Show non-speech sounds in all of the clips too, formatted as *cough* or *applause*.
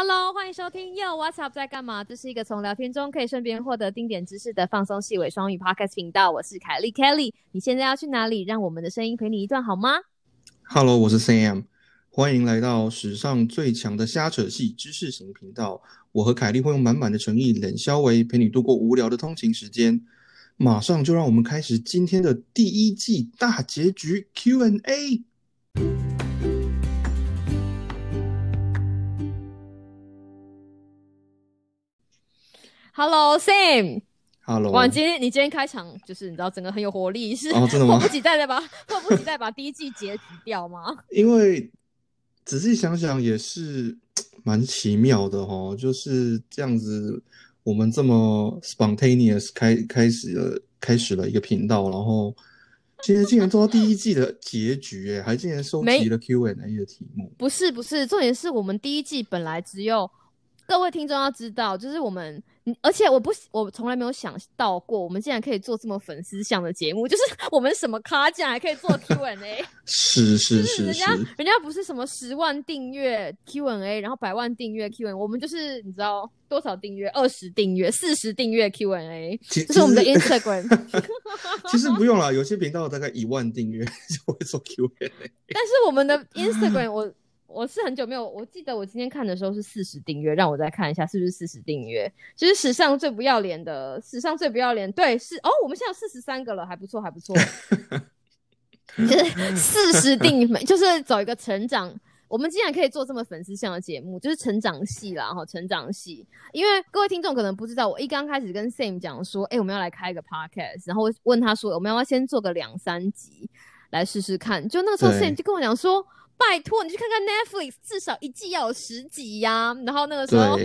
Hello，欢迎收听 Yo What's Up 在干嘛？这是一个从聊天中可以顺便获得丁点知识的放松细微双语 Podcast 频道。我是凯莉 Kelly，你现在要去哪里？让我们的声音陪你一段好吗？Hello，我是 Sam，欢迎来到史上最强的瞎扯戏知识型频道。我和凯莉会用满满的诚意、冷消维陪你度过无聊的通勤时间。马上就让我们开始今天的第一季大结局 Q&A。Hello Sam。Hello。哇，今天你今天开场就是你知道整个很有活力，是？迫不及待的把 *laughs* 迫不及待把第一季结局掉吗？因为仔细想想也是蛮奇妙的哈，就是这样子，我们这么 spontaneous 开开始了开始了一个频道，然后今天竟然做到第一季的结局，哎，还竟然收集了 Q&A 的题目。不是不是，重点是我们第一季本来只有。各位听众要知道，就是我们，而且我不，我从来没有想到过，我们竟然可以做这么粉丝向的节目，就是 *laughs* 我们什么咖竟然还可以做 Q&A，*laughs* 是是是，人家人家不是什么十万订阅 Q&A，然后百万订阅 Q&A，我们就是你知道多少订阅？二十订阅、四十订阅 Q&A，这是我们的 Instagram。*laughs* 其实不用了，有些频道大概一万订阅就会做 Q&A，但是我们的 Instagram 我。我是很久没有，我记得我今天看的时候是四十订阅，让我再看一下是不是四十订阅。就是史上最不要脸的，史上最不要脸，对，是哦，我们现在有四十三个了，还不错，还不错。*laughs* 就是四十订，就是走一个成长。我们竟然可以做这么粉丝向的节目，就是成长戏啦，哈，成长戏。因为各位听众可能不知道，我一刚开始跟 Sam 讲说，哎，我们要来开一个 Podcast，然后问他说，我们要不要先做个两三集来试试看？就那个时候，Sam 就跟我讲说。拜托你去看看 Netflix，至少一季要有十集呀。然后那个时候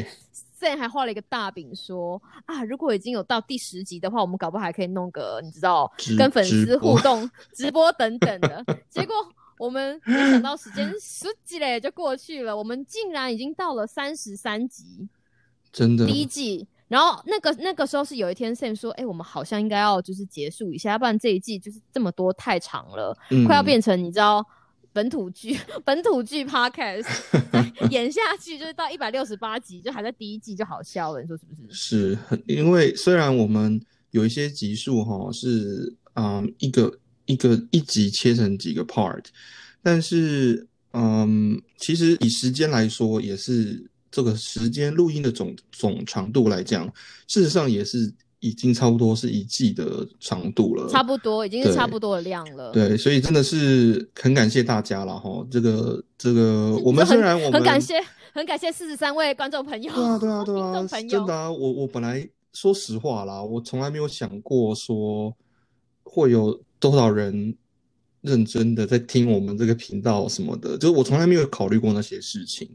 ，Sam 还画了一个大饼，说啊，如果已经有到第十集的话，我们搞不好还可以弄个你知道，跟粉丝互动、*laughs* 直播等等的。结果我们没想到时间十几嘞就过去了，我们竟然已经到了三十三集，真的第一季。然后那个那个时候是有一天 Sam 说，哎，我们好像应该要就是结束一下，要不然这一季就是这么多太长了，快要变成你知道。本土剧，*laughs* 本土剧 podcast *laughs* 演下去就是到一百六十八集，就还在第一季就好笑了，你说是不是？是，因为虽然我们有一些集数哈是嗯一个一个一集切成几个 part，但是嗯其实以时间来说，也是这个时间录音的总总长度来讲，事实上也是。已经差不多是一季的长度了，差不多已经是差不多的量了。对，所以真的是很感谢大家了哈。这个这个，*laughs* 我们虽然我们很感谢，很感谢四十三位观众朋友。对啊，对啊，对啊，真的啊。我我本来说实话啦，我从来没有想过说会有多少人认真的在听我们这个频道什么的，就是我从来没有考虑过那些事情。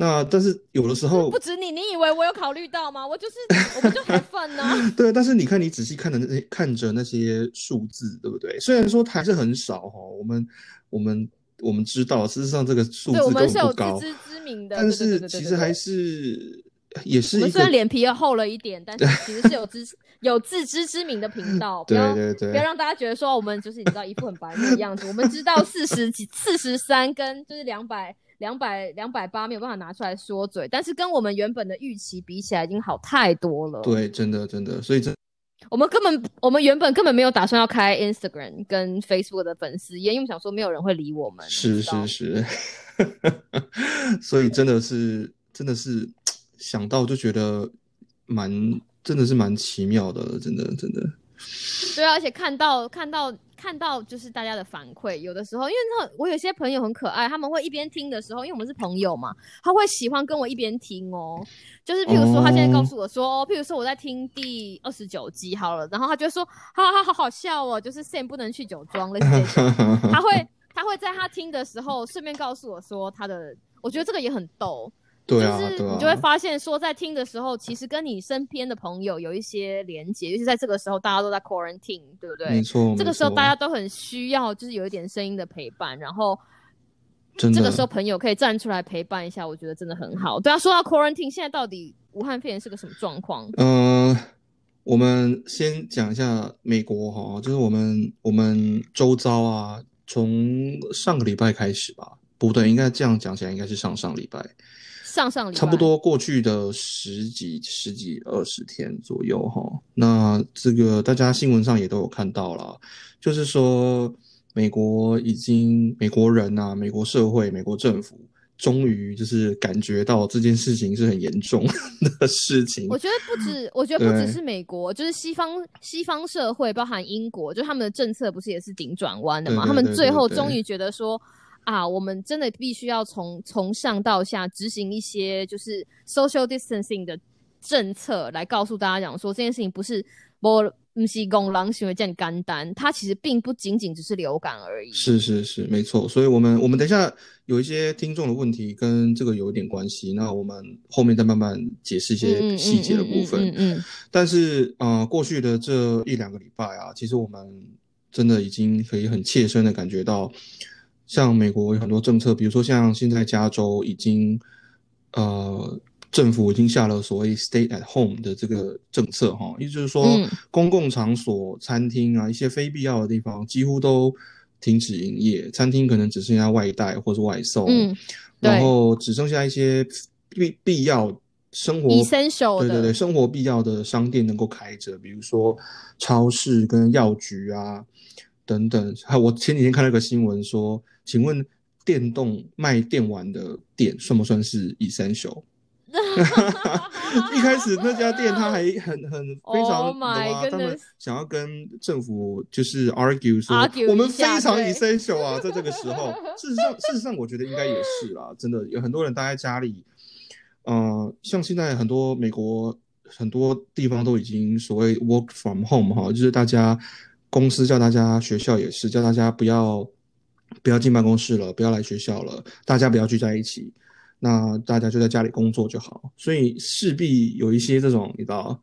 那但是有的时候不止你，你以为我有考虑到吗？我就是 *laughs* 我不就很愤呢？*laughs* 对，但是你看，你仔细看的那些看着那些数字，对不对？虽然说还是很少哈，我们我们我们知道，事实上这个数字根本不高，自知之明的。但是其实还是也是一个虽然脸皮要厚了一点，但是 *laughs* 其实是有知有自知之明的频道。对对对，不要让大家觉得说我们就是你知道一副很白目的样子。我们知道四十几、四十三跟就是两百。两百两百八没有办法拿出来说嘴，但是跟我们原本的预期比起来，已经好太多了。对，真的真的，所以这我们根本我们原本根本没有打算要开 Instagram 跟 Facebook 的粉丝页，因为想说没有人会理我们。是是是，*laughs* 所以真的是真的是想到就觉得蛮真的是蛮奇妙的，真的真的。对啊，而且看到看到。看到就是大家的反馈，有的时候，因为那我有些朋友很可爱，他们会一边听的时候，因为我们是朋友嘛，他会喜欢跟我一边听哦。就是譬如说，他现在告诉我说，譬如说我在听第二十九集好了，然后他就说，好好好好笑哦，就是 Sam 不能去酒庄类似这种，他会他会在他听的时候顺便告诉我说他的，我觉得这个也很逗。对啊，就是你就会发现说，在听的时候，其实跟你身边的朋友有一些连接，尤其在这个时候，大家都在 quarantine，对不对？没错，这个时候大家都很需要，就是有一点声音的陪伴。然后，这个时候朋友可以站出来陪伴一下，我觉得真的很好。对啊，说到 quarantine，现在到底武汉肺炎是个什么状况？嗯，我们先讲一下美国哈，就是我们我们周遭啊，从上个礼拜开始吧，不对，应该这样讲起来，应该是上上礼拜。上上差不多过去的十几、十几、二十天左右哈。那这个大家新闻上也都有看到了，就是说美国已经美国人呐、美国社会、美国政府终于就是感觉到这件事情是很严重的事情。我觉得不止，我觉得不只是美国，就是西方西方社会，包含英国，就他们的政策不是也是顶转弯的嘛？他们最后终于觉得说。啊，我们真的必须要从从上到下执行一些就是 social distancing 的政策，来告诉大家讲说这件事情不是我不是公狼行为这样干单，它其实并不仅仅只是流感而已。是是是，没错。所以，我们我们等一下有一些听众的问题跟这个有一点关系，那我们后面再慢慢解释一些细节的部分。嗯嗯嗯嗯但是，呃，过去的这一两个礼拜啊，其实我们真的已经可以很切身的感觉到，像美国有很多政策，比如说像现在加州已经，呃，政府已经下了所谓 “stay at home” 的这个政策哈，也就是说嗯，公共场所、餐厅啊，一些非必要的地方几乎都停止营业，餐厅可能只剩下外带或是外送，嗯，对。然后只剩下一些必必要生活 essential 对对对，生活必要的商店能够开着，比如说超市跟药局啊等等。还有我前几天看了一个新闻说，请问电动卖电玩的店算不算是 essential？一开始那家店他还很很 *laughs* 非常 Oh 懂啊，他们想要跟政府就是 argue 说我们非常 essential 啊，在这个时候，事实上事实上我觉得应该也是啦，真的有很多人待在家里，呃，像现在很多美国很多地方都已经所谓 work from home 哈，就是大家公司叫大家，学校也是叫大家不要不要进办公室了，不要来学校了，大家不要聚在一起，那大家就在家里工作就好，所以势必有一些这种你知道。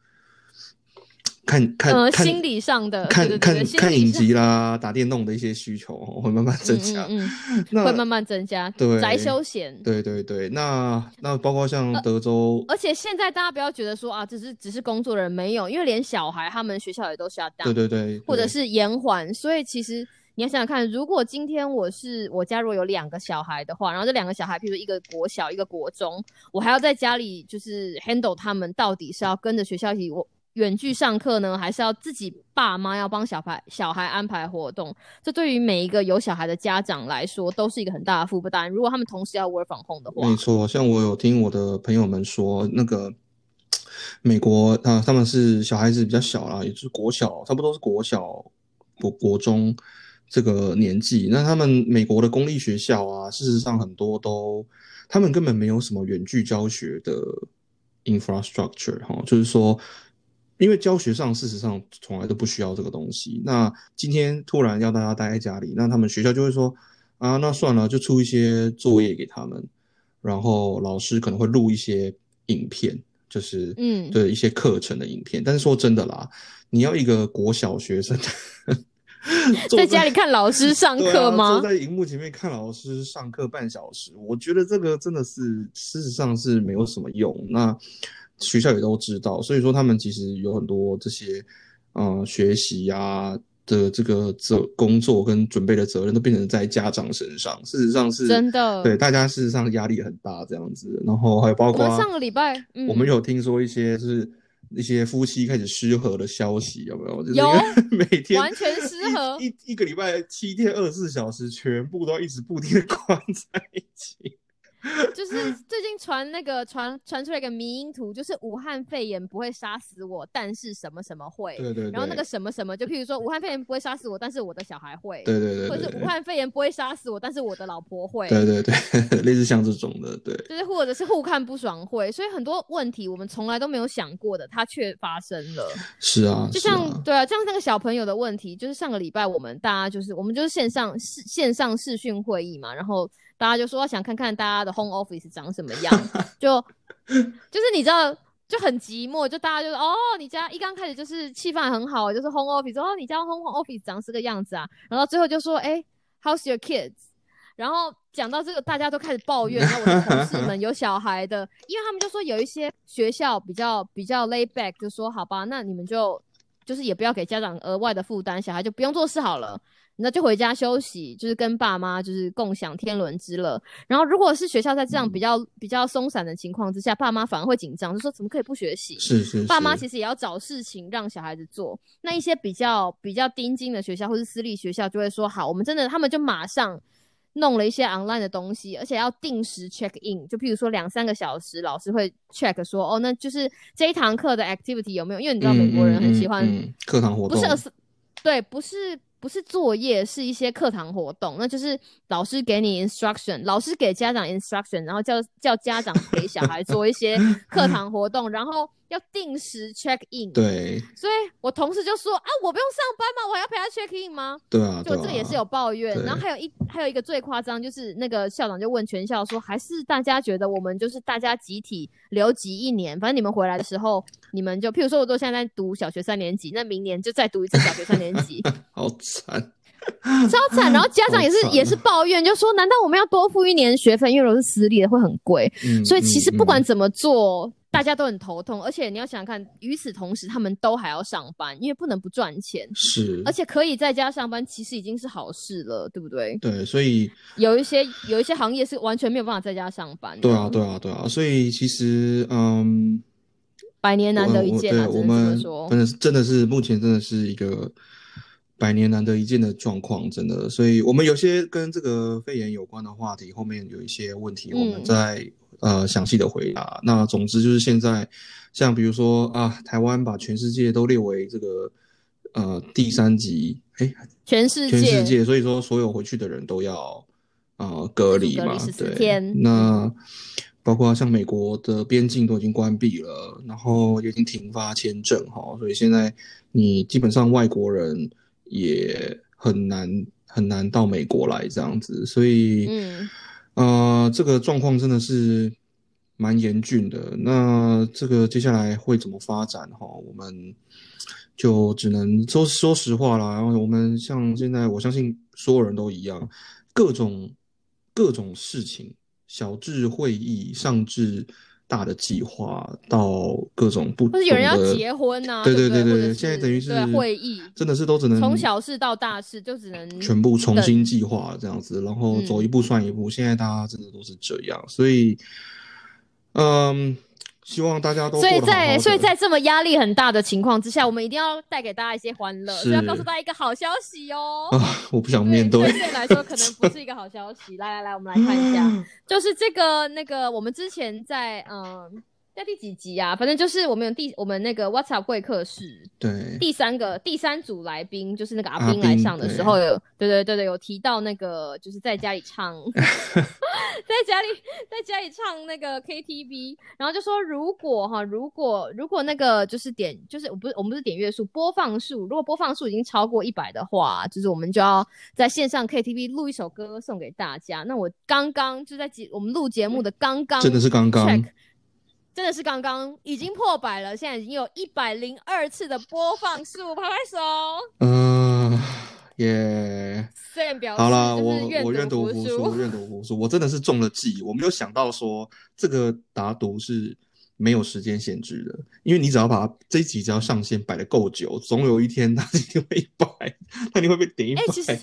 看看呃，心理上的看看看影集啦、打电动的一些需求哦 *laughs* 会慢慢增加。嗯嗯会慢慢增加，对宅休闲。对对对，那那包括像呃德州，而且现在大家不要觉得说啊，只是只是工作的人没有，因为连小孩他们学校也都 shut down，对对对，或者是延缓，所以其实你要想想看，如果今天我是我家如果有两个小孩的话，然后这两个小孩，譬如一个国小，一个国中，我还要在家里就是 handle 他们，到底是要跟着学校一起我远距上课呢，还是要自己爸妈要帮小孩小孩安排活动？这对于每一个有小孩的家长来说，都是一个很大的负担。如果他们同时要 work from home 的话，没错，像我有听我的朋友们说，那个美国啊，他们是小孩子比较小啦，也就是国小，差不多是国小、国国中这个年纪。那他们美国的公立学校啊，事实上很多都，他们根本没有什么远距教学的 infrastructure 哈，就是说。因为教学上事实上从来都不需要这个东西，那今天突然要大家待在家里，那他们学校就会说啊，那算了，就出一些作业给他们，然后老师可能会录一些影片，就是嗯对一些课程的影片。但是说真的啦，你要一个国小学生 *laughs* 坐在家里看老师上课吗？坐在荧幕前面看老师上课半小时，我觉得这个真的是事实上是没有什么用。那学校也都知道，所以说他们其实有很多这些呃学习啊的这个责工作跟准备的责任都变成在家长身上，事实上是真的对大家事实上压力很大这样子。然后还有包括我上个礼拜，嗯，我们有听说一些就是一些夫妻开始失和的消息，有没有？就是有 *laughs* 每天完全失和一一一个礼拜七天二十四小时，全部都一直不停的关在一起。就是最近传那个传传出来一个迷因图，就是武汉肺炎不会杀死我，但是什么什么会。对对对，然后那个什么什么，就譬如说武汉肺炎不会杀死我，但是我的小孩会。对对对或是武汉肺炎不会杀死我，但是我的老婆会。对对对，*laughs* 类似像这种的，对就是或者是互看不爽会，所以很多问题我们从来都没有想过的，它却发生了。是啊，就像、啊，对啊，像那个小朋友的问题，就是上个礼拜我们大家就是我们就是线上视线上视讯会议嘛，然后大家就说想看看大家的 home office 长什么样，就 *laughs* 就是你知道就很寂寞，就大家就是哦，你家一刚开始就是气氛很好，就是 home office，哦，你家 home office 长是个样子啊，然后最后就说哎、h o w s your kids？然后讲到这个，大家都开始抱怨。然后我的同事们有小孩的，因为他们就说有一些学校比较比较 lay back，就说好吧，那你们就就是也不要给家长额外的负担，小孩就不用做事好了。那就回家休息，就是跟爸妈就是共享天伦之乐。然后如果是学校在这样比较比较松散的情况之下，爸妈反而会紧张，就说怎么可以不学习？是是，爸妈其实也要找事情让小孩子做。那一些比较比较盯紧的学校或是私立学校就会说好，我们真的他们就马上弄了一些 online 的东西，而且要定时 check in，就譬如说两三个小时，老师会 check 说哦，那就是这一堂课的 activity 有没有？因为你知道美国人很喜欢课堂活动，不是对，不是。不是作业，是一些课堂活动，那就是老师给你 instruction，老师给家长 instruction，然后叫叫家长给小孩做一些课堂活动，然后。要定时 check in，对，所以我同事就说啊，我不用上班吗？我还要陪他 check in 吗？对啊，就这个也是有抱怨。然后还有一还有一个最夸张，就是那个校长就问全校说，还是大家觉得我们就是大家集体留级一年，反正你们回来的时候，你们就譬如说，我都现在在读小学三年级，那明年就再读一次小学三年级，*laughs* 好惨，超惨。然后家长也是也是抱怨，就说难道我们要多付一年学费？因为如果是私立的会很贵，所以其实不管怎么做。大家都很头痛，而且你要想想看，与此同时，他们都还要上班，因为不能不赚钱。是，而且可以在家上班，其实已经是好事了，对不对？对，所以有一些有一些行业是完全没有办法在家上班。对啊，对啊，对啊，所以其实，嗯，百年难得一见啊！我们真的是真的是目前真的是一个百年难得一见的状况，真的。所以我们有些跟这个肺炎有关的话题，后面有一些问题，我们再。呃，详细的回答。那总之就是现在，像比如说啊，台湾把全世界都列为这个呃第三级，哎，全世界，全世界，所以说所有回去的人都要啊隔离嘛，对。那包括像美国的边境都已经关闭了，然后已经停发签证哈，所以现在你基本上外国人也很难很难到美国来这样子，所以嗯。呃，这个状况真的是蛮严峻的。那这个接下来会怎么发展？哈，我们就只能说说实话啦。然后我们像现在，我相信所有人都一样，各种各种事情，小至会议，上至。大的计划到各种不，或者有人要结婚呐？对对对对，现在等于是会议，真的是都只能从小事到大事就只能全部重新计划这样子，然后走一步算一步。现在大家真的都是这样，所以，嗯。希望大家都所以在所以在这么压力很大的情况之下，我们一定要带给大家一些欢乐，所以要告诉大家一个好消息哦。啊，我不想面对。对来说，可能不是一个好消息。来来来，我们来看一下，*laughs* 就是这个那个，我们之前在嗯。在第几集啊？反正就是我们有第我们那个 WhatsApp 会客室，对，第三个第三组来宾就是那个阿斌来上的时候，有对对对对有提到那个就是在家里唱，*laughs* 在家里在家里唱那个 KTV，然后就说如果哈如果如果那个就是点就是我不是我们不是点阅数播放数，如果播放数已经超过一百的话，就是我们就要在线上 KTV 录一首歌送给大家。那我刚刚就在节我们录节目的刚刚真的是刚刚。真的是刚刚已经破百了，现在已经有一百零二次的播放数，拍拍手。嗯，耶。好了，我我愿赌服输，愿赌服输。我真的是中了计，我没有想到说这个打赌是没有时间限制的，因为你只要把这一集只要上线摆的够久，总有一天它一定会一百，那你会被点一百次。其实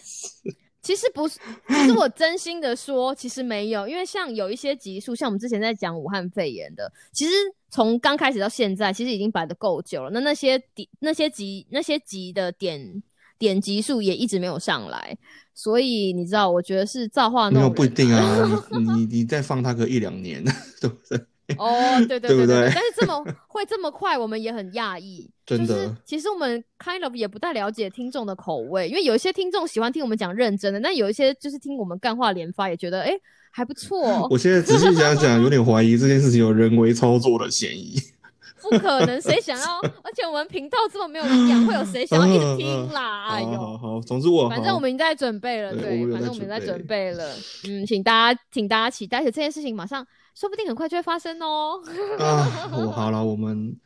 其实不是，其实我真心的说，其实没有，因为像有一些集数，像我们之前在讲武汉肺炎的，其实从刚开始到现在，其实已经摆的够久了。那那些点、那些集、那些集的点点集数也一直没有上来，所以你知道，我觉得是造化弄人。没有不一定啊，你你你再放他个一两年，*laughs* 对不对？*laughs* 哦，对对对对，但是这么会这么快，我们也很讶异。真的，其实我们 kind of 也不太了解听众的口味，因为有一些听众喜欢听我们讲认真的，但有一些就是听我们干话连发，也觉得哎还不错。我现在仔细想想，有点怀疑这件事情有人为操作的嫌疑。不可能，谁想要？*laughs* 而且我们频道这么没有营养，会有谁想要一直听啦？哎呦，好好，总之我反正我们已经在准备了，对，反正我们在准备了。嗯，请大家，请大家期待，而且这件事情马上。说不定很快就会发生哦。啊，我好了，*laughs* 我们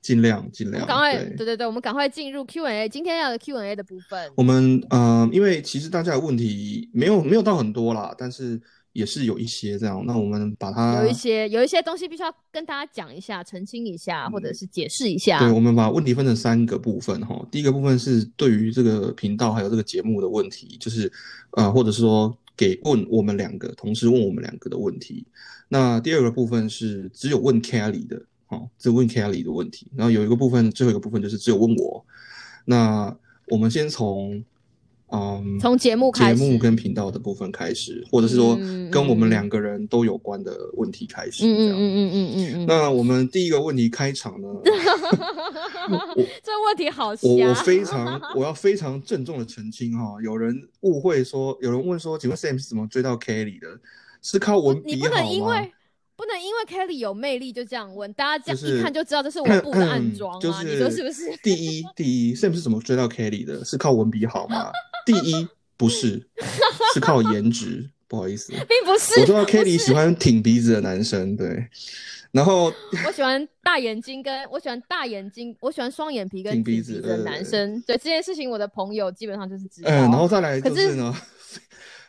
尽量尽量。赶快，对对对，我们赶快进入 Q&A，今天要的 Q&A 的部分。我们呃，因为其实大家的问题没有没有到很多啦，但是也是有一些这样。那我们把它有一些有一些东西必须要跟大家讲一下，澄清一下，或者是解释一下。对，我们把问题分成三个部分哈。第一个部分是对于这个频道还有这个节目的问题，就是呃，或者是说给问我们两个同时问我们两个的问题。那第二个部分是只有问 Kelly 的，哦，只问 Kelly 的问题。然后有一个部分，最后一个部分就是只有问我。那我们先从。嗯，从节目开始，节目跟频道的部分开始，或者是说跟我们两个人都有关的问题开始。嗯嗯嗯嗯嗯嗯。那我们第一个问题开场呢？*laughs* 这问题好我我 *laughs* 非常我要非常郑重的澄清哈，有人误会说，有人问说，请问 Sam 是怎么追到 Kelly 的？是靠文笔好吗？不能因为 Kelly 有魅力就这样问，大家这样一看就知道这是我布的暗装啊！你说是不是？*laughs* 第一，第一，Sam 是怎么追到 Kelly 的？是靠文笔好吗？第一，不是，*laughs* 是靠颜值。不好意思，*laughs* 并不是。我知道 Kelly 喜欢挺鼻子的男生，对。然后我喜欢大眼睛，跟我喜欢大眼睛，我喜欢双眼皮跟挺鼻子的男生。对这件事情，我的朋友基本上就是知道。嗯，然后再来就是呢。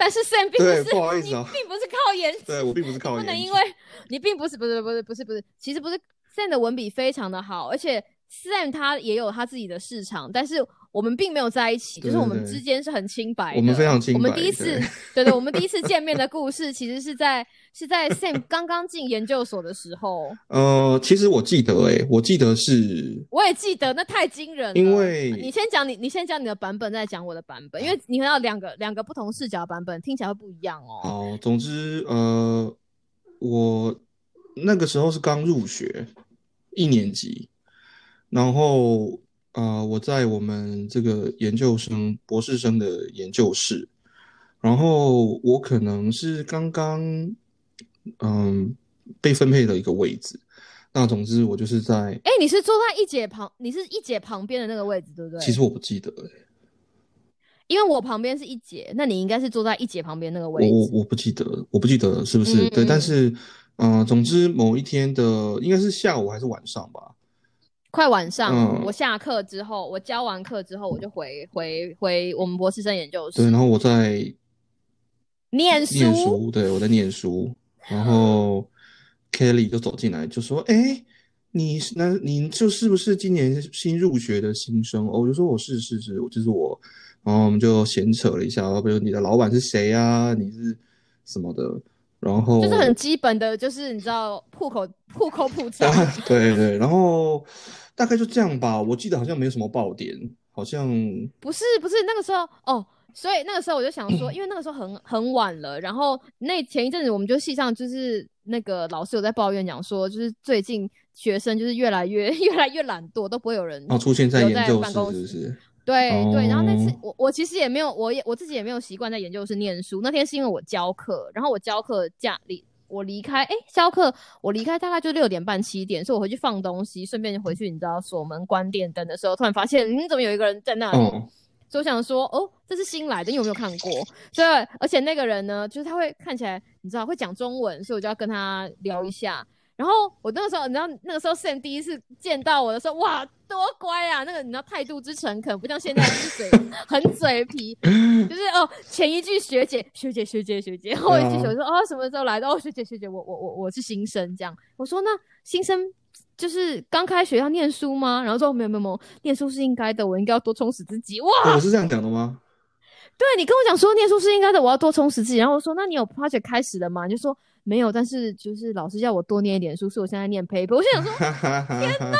但是 Sam 并不是，不好意思啊，并不是靠颜值，对我并不是靠颜值，不能因为你并不是，不是，不是，不是，不是，其实不是 Sam 的文笔非常的好，而且 Sam 他也有他自己的市场，但是我们并没有在一起，就是我们之间是很清白的，我们非常清白。我们第一次，对对，我们第一次见面的故事，其实是在。是在 Sam 刚刚进研究所的时候。呃，其实我记得，哎，我记得是，我也记得，那太惊人了。因为你先讲你，你先讲你的版本，再讲我的版本，因为你看到两个两个不同视角版本，听起来会不一样哦。好，总之，呃，我那个时候是刚入学一年级，然后，呃，我在我们这个研究生、博士生的研究室，然后我可能是刚刚。嗯，被分配的一个位置。那总之，我就是在。哎，你是坐在一姐旁，你是一姐旁边的那个位置，对不对？其实我不记得，因为我旁边是一姐，那你应该是坐在一姐旁边那个位置。我我不记得，我不记得是不是？对，但是，嗯，总之某一天的应该是下午还是晚上吧？快晚上，我下课之后，我教完课之后，我就回回回我们博士生研究室。对，然后我在念书，念书对，我在念书。*laughs* 然后 Kelly 就走进来，就说：“哎，你那你就是不是今年新入学的新生？”我就说：“我是是是，我就是我。”然后我们就闲扯了一下，比如你的老板是谁啊？你是什么的？然后就是很基本的，就是你知道户口户口普查。*laughs* 对对，然后大概就这样吧。我记得好像没有什么爆点，好像不是不是那个时候哦。所以那个时候我就想说，因为那个时候很很晚了，然后那前一阵子我们就系上就是那个老师有在抱怨讲说，就是最近学生就是越来越 *laughs* 越来越懒惰，都不会有人哦出现在研究室，对对。然后那次我我其实也没有，我也我自己也没有习惯在研究室念书。那天是因为我教课，然后我教课假离我离开，哎，教课我离开大概就六点半七点，所以我回去放东西，顺便回去，你知道锁门关电灯的时候，突然发现，嗯，怎么有一个人在那里？所以我想说，哦，这是新来的，你有没有看过？对，而且那个人呢，就是他会看起来，你知道会讲中文，所以我就要跟他聊一下。然后我那个时候，你知道那个时候 Sam 第一次见到我的时候，哇，多乖啊！那个你知道态度之诚恳，不像现在就是嘴很嘴皮，*laughs* 就是哦，前一句学姐学姐学姐学姐，后一句学说哦什么时候来的？哦学姐学姐，我我我我是新生这样。我说那新生。就是刚开学要念书吗？然后说没有没有没有，念书是应该的，我应该要多充实自己。哇，我是这样讲的吗？对你跟我讲说念书是应该的，我要多充实自己。然后我说那你有 project 开始了吗？你就说没有，但是就是老师叫我多念一点书，所以我现在念 paper。我就想说天哪！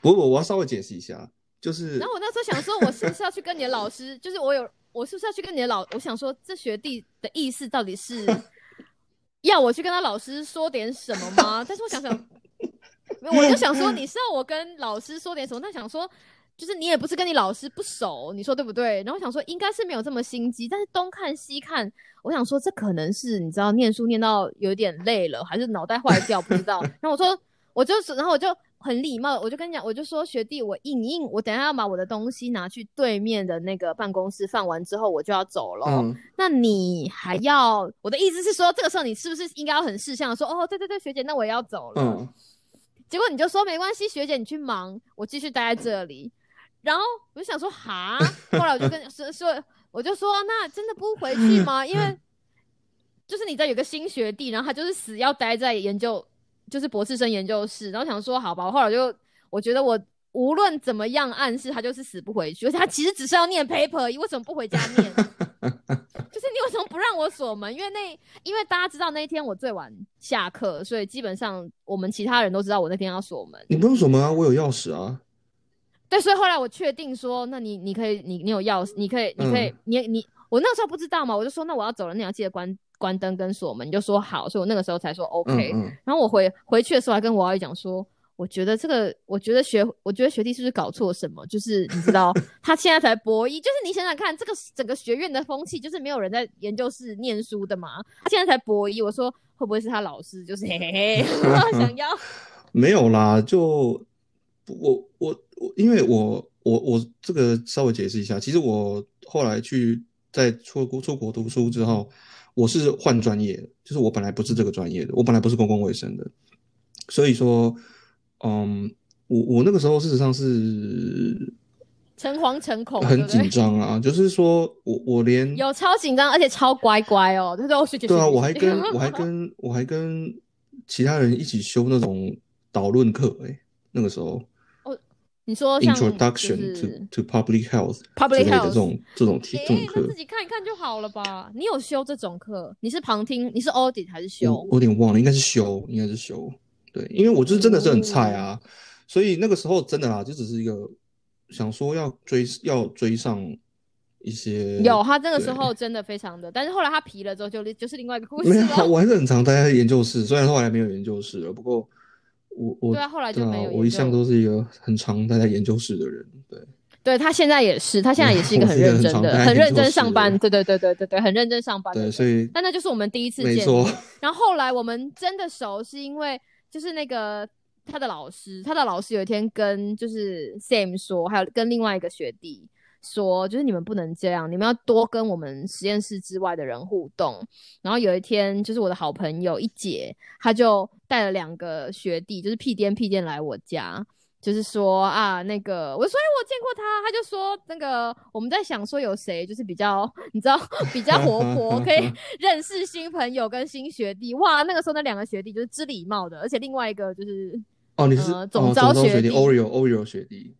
不不，我要稍微解释一下，就是。然后我那时候想说，我是不是要去跟你的老师？就是我有，我是不是要去跟你的老？我想说，这学弟的意思到底是 *laughs* 要我去跟他老师说点什么吗？但是我想想。我就想说，你是要我跟老师说点什么？那想说，就是你也不是跟你老师不熟，你说对不对？然后想说，应该是没有这么心机，但是东看西看，我想说，这可能是你知道，念书念到有点累了，还是脑袋坏掉，不知道。*laughs* 然后我说，我就是然后我就很礼貌，我就跟你讲，我就说学弟，我印印，我等下要把我的东西拿去对面的那个办公室放完之后，我就要走了。那你还要？我的意思是说，这个时候你是不是应该要很识相说，哦，对对对，学姐，那我也要走了。结果你就说没关系，学姐你去忙，我继续待在这里。然后我就想说哈，后来我就跟 *laughs* 说说，我就说那真的不回去吗？因为就是你知道有个新学弟，然后他就是死要待在研究，就是博士生研究室，然后想说好吧，我后来就我觉得我无论怎么样暗示他就是死不回去，而且他其实只是要念 paper，为什么不回家念？*laughs* 就是你为什么不让我锁门？因为那因为大家知道那一天我最晚下课，所以基本上我们其他人都知道我那天要锁门。你不用锁门啊，我有钥匙啊。对，所以后来我确定说，那你你可以，你你有钥匙，你可以，你可以，你你我那时候不知道嘛，我就说那我要走了，你要记得关关灯跟锁门，你就说好，所以我那个时候才说 OK。然后我回回去的时候还跟我阿姨讲说，我觉得这个，我觉得学，我觉得学弟是不是搞错什么？就是你知道，他现在才博一，就是你想想看，这个整个学院的风气就是没有人在研究室念书的嘛，他现在才博一，我说会不会是他老师就是嘿嘿嘿 *laughs* 想要？没有啦，就。我我我，因为我我我这个稍微解释一下，其实我后来去在出国出国读书之后，我是换专业，就是我本来不是这个专业的，我本来不是公共卫生的，所以说，嗯，我我那个时候事实上是诚惶诚恐，很紧张啊，就是说我我连有超紧张，而且超乖乖哦，对对，对啊，我还跟我还跟我还跟其他人一起修那种导论课，哎，那个时候。你说 Introduction to to Public Health，Public Health 这种这种题这种课，自己看一看就好了吧？你有修这种课？你是旁听？你是 Audit 还是修？我有点忘了，应该是修，应该是修。对，因为我就是真的是很菜啊，所以那个时候真的啊，就只是一个想说要追要追上一些。有他那个时候真的非常的，但是后来他皮了之后就就是另外一个故事。没有，我还是很常待在研究室，虽然后来没有研究室了，不过。我我对啊，后来就没有。我一向都是一个很常待在研究室的人，对。*laughs* 对他现在也是，他现在也是一个很认真的、很认真上班。对对对对对对，很认真上班。对，所以。但那就是我们第一次见。然后后来我们真的熟，是因为就是那个他的老师，他的老师有一天跟就是 Sam 说，还有跟另外一个学弟。说就是你们不能这样，你们要多跟我们实验室之外的人互动。然后有一天，就是我的好朋友一姐，她就带了两个学弟，就是屁颠屁颠来我家，就是说啊，那个我说哎，我见过他，他就说那个我们在想说有谁就是比较你知道比较活泼，可以 *laughs* 认识新朋友跟新学弟。哇，那个时候那两个学弟就是知礼貌的，而且另外一个就是哦，你是总招学弟，Oreo Oreo 学弟。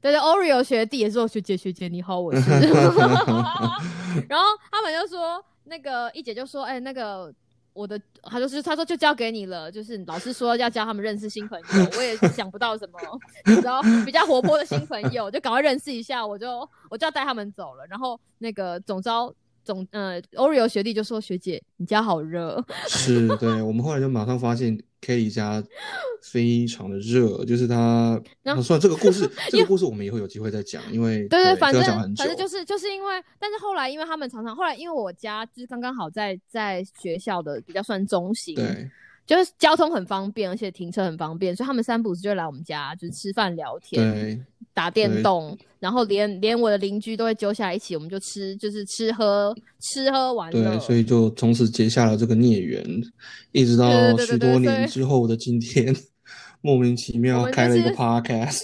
对对，Oreo 学弟也是我学姐，学姐你好，我是。*laughs* 然后他们就说，那个一姐就说，哎，那个我的，他就是他说就交给你了，就是老师说要教他们认识新朋友，我也想不到什么，你知道比较活泼的新朋友，就赶快认识一下，我就我就要带他们走了。然后那个总招。总呃，Oreo 学弟就说：“学姐，你家好热。”是，对我们后来就马上发现 Kelly 家非常的热，就是他。*laughs* 那算，这个故事，*laughs* 这个故事我们以后有机会再讲，因为 *laughs* 对对，反正反正就是就是因为，但是后来因为他们常常后来因为我家就是刚刚好在在学校的比较算中心，对，就是交通很方便，而且停车很方便，所以他们三不时就来我们家，就是吃饭聊天。打电动，然后连连我的邻居都会揪下来一起，我们就吃，就是吃喝吃喝玩乐。对，所以就从此结下了这个孽缘，一直到许多年之后的今天，*laughs* 莫名其妙开了一个 podcast。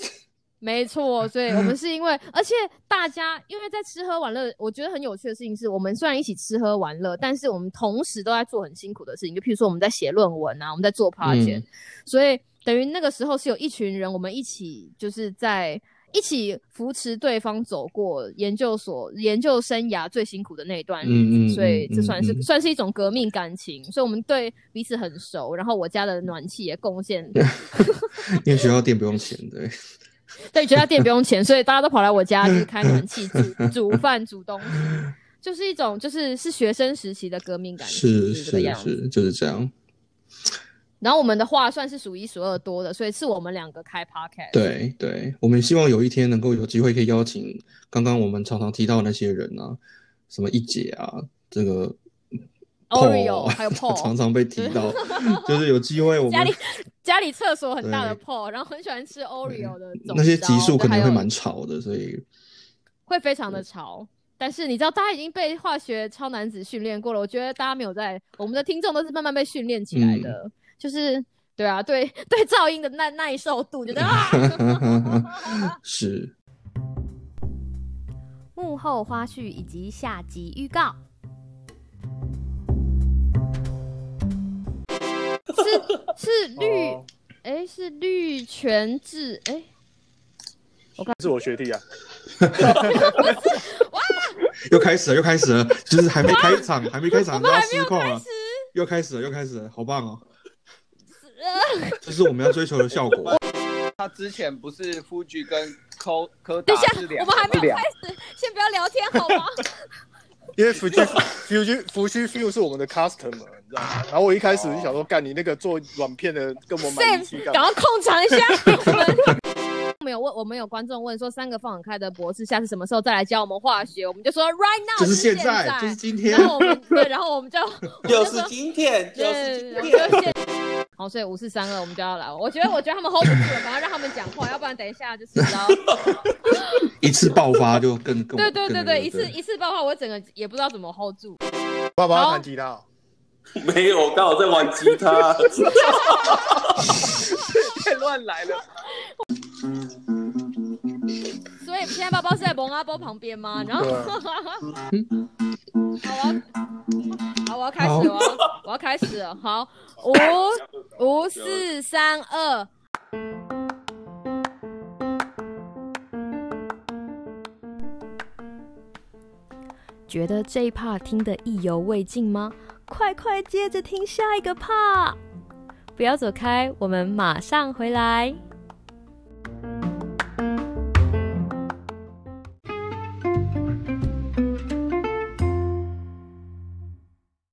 没错，所以我们 *laughs* 是因为，而且大家因为在吃喝玩乐，我觉得很有趣的事情是，我们虽然一起吃喝玩乐，但是我们同时都在做很辛苦的事情，就譬如说我们在写论文啊，我们在做 project，所以等于那个时候是有一群人，我们一起就是在。一起扶持对方走过研究所研究生涯最辛苦的那一段日子，所以这算是算是一种革命感情，所以我们对彼此很熟。然后我家的暖气也贡献，*laughs* 因为学校电不用钱，对，*laughs* 对，学校电不用钱，所以大家都跑来我家就是开暖气煮 *laughs* 煮饭煮东西，就是一种就是是学生时期的革命感情，是是是，就是这样。然后我们的话算是数一数二多的，所以是我们两个开 podcast。对对，我们希望有一天能够有机会可以邀请刚刚我们常常提到那些人啊，什么一姐啊，这个 Oreo 还有 Paul *laughs* 常常被提到，就是有机会我们家里家里厕所很大的 Paul，然后很喜欢吃 Oreo 的那些集数可能会蛮吵的，所以会非常的吵。但是你知道，大家已经被化学超男子训练过了，我觉得大家没有在我们的听众都是慢慢被训练起来的。就是对啊，对 *laughs* 对，噪音的耐耐受度，觉得啊，*laughs* 是。*laughs* 幕后花絮以及下集预告。是绿，哦哎、是绿全智，哎、我看是我学弟啊。*laughs* 又开始了，又开始了，就是还没开场，*laughs* 还没开场就要失控了又开始了，又开始了，好棒哦！*laughs* 这是我们要追求的效果。他之前不是夫居跟柯柯等一下，达是两我们还没有开始，先不要聊天好吗？因为 *laughs* 福居福居福居 feel 是我们的 customer，你知道吗？然后我一开始就想说，干你那个做软片的跟我买仪器 Sam，干嘛？赶快控场一下。*laughs* 我们我们有问，我们有观众问说，三个放很开的博士下次什么时候再来教我们化学？我们就说 right now，就是现现在，就是今天然。后我们对，然后我们就 *laughs* 就是今天，就是对，今天。好，所以五四三二我们就要来。我觉得，我觉得他们 hold 不住了，赶快让他们讲话，要不然等一下就是你知道。*laughs* 一次爆发就更更 *laughs* 对对对对，更那个一次一次爆发，我整个也不知道怎么 hold 住。爸爸要弹吉他哦，*laughs* 没有，我刚好在玩吉他。太乱来了。现在包包是在蒙阿波旁边吗？然后对啊好，我要好，我要开始，好我要我要开始了。好，五五四三二。觉得这一 part 听得意犹未尽吗？快快接着听下一个 part！不要走开，我们马上回来。